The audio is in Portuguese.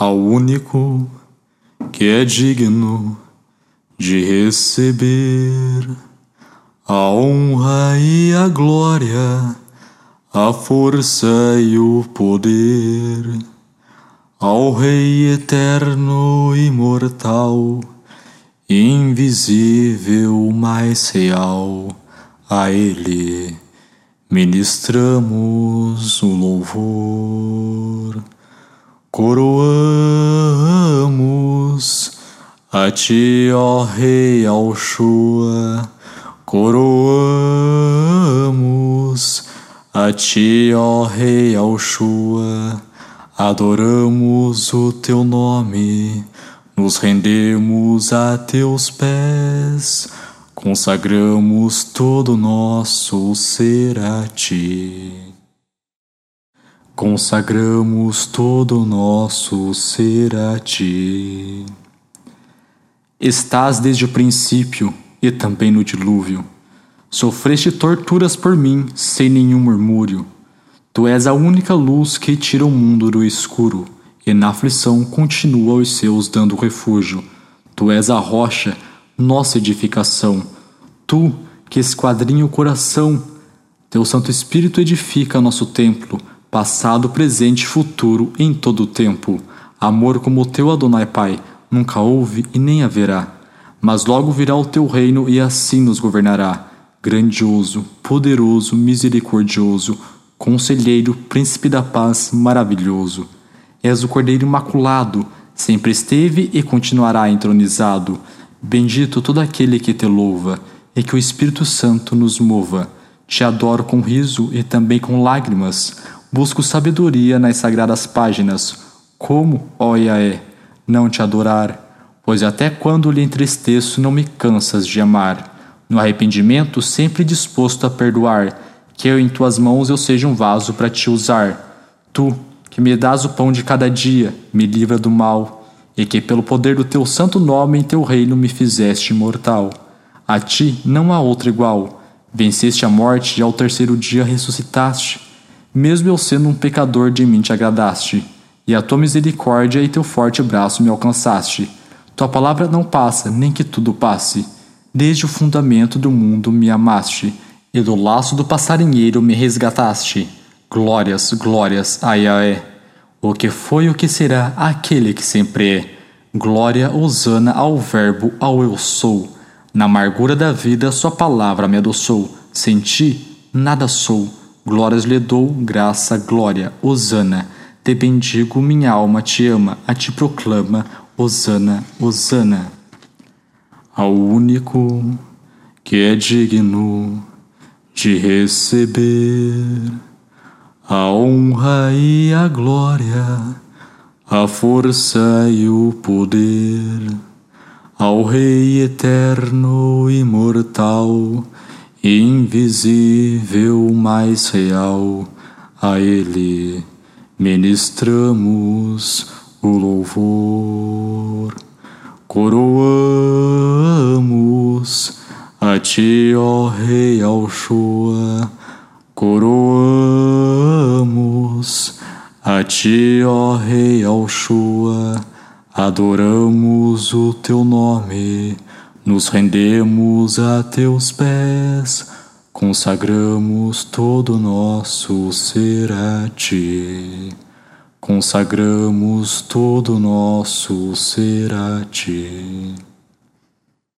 ao único que é digno de receber a honra e a glória, a força e o poder, ao Rei eterno, imortal, invisível, mais real, a Ele ministramos o louvor. Coroamos a ti, ó Rei Alshua, coroamos a ti, ó Rei Alshua, adoramos o teu nome, nos rendemos a teus pés, consagramos todo nosso ser a ti. Consagramos todo o nosso ser a ti. Estás desde o princípio e também no dilúvio. Sofreste torturas por mim sem nenhum murmúrio. Tu és a única luz que tira o mundo do escuro, e na aflição continua os seus dando refúgio. Tu és a rocha, nossa edificação. Tu que esquadrinha o coração. Teu Santo Espírito edifica nosso templo passado, presente e futuro em todo o tempo. Amor como o teu Adonai Pai nunca houve e nem haverá. Mas logo virá o teu reino e assim nos governará. Grandioso, poderoso, misericordioso, conselheiro, príncipe da paz, maravilhoso. És o Cordeiro Imaculado, sempre esteve e continuará entronizado. Bendito todo aquele que te louva, e que o Espírito Santo nos mova. Te adoro com riso e também com lágrimas Busco sabedoria nas sagradas páginas. Como, ó Iaé, não te adorar? Pois até quando lhe entristeço, não me cansas de amar. No arrependimento, sempre disposto a perdoar, que eu em tuas mãos eu seja um vaso para te usar. Tu, que me dás o pão de cada dia, me livra do mal, e que pelo poder do teu santo nome em teu reino me fizeste imortal. A ti não há outro igual. Venceste a morte e ao terceiro dia ressuscitaste mesmo eu sendo um pecador, de mim te agradaste, e a tua misericórdia e teu forte braço me alcançaste. Tua palavra não passa, nem que tudo passe. Desde o fundamento do mundo me amaste, e do laço do passarinheiro me resgataste. Glórias, glórias a. O que foi o que será aquele que sempre é. Glória, hosana ao Verbo, ao Eu Sou. Na amargura da vida, Sua palavra me adoçou. Sem ti, nada sou Glórias lhe dou, graça, glória, Osana. Te bendigo, minha alma te ama, a ti proclama, Osana, Osana. Ao único que é digno de receber a honra e a glória, a força e o poder, ao Rei eterno, imortal, invisível, mais real, a Ele ministramos o louvor. Coroamos a Ti, ó Rei Alshua, coroamos a Ti, ó Rei Alshua, adoramos o Teu nome nos rendemos a teus pés, consagramos todo o nosso ser a ti. Consagramos todo o nosso ser a ti.